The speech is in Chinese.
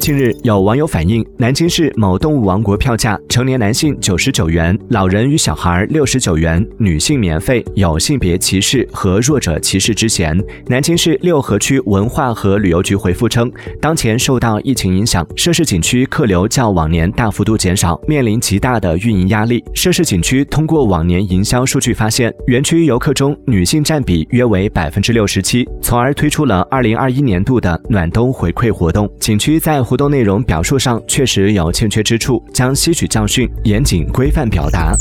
近日，有网友反映，南京市某动物王国票价，成年男性九十九元，老人与小孩六十九元，女性免费，有性别歧视和弱者歧视之嫌。南京市六合区文化和旅游局回复称，当前受到疫情影响，涉事景区客流较往年大幅度减少，面临极大的运营压力。涉事景区通过往年营销数据发现，园区游客中女性占比约为百分之六十七，从而推出了二零二一年度的暖冬回馈活动。景区在活动内容表述上确实有欠缺之处，将吸取教训，严谨规范表达。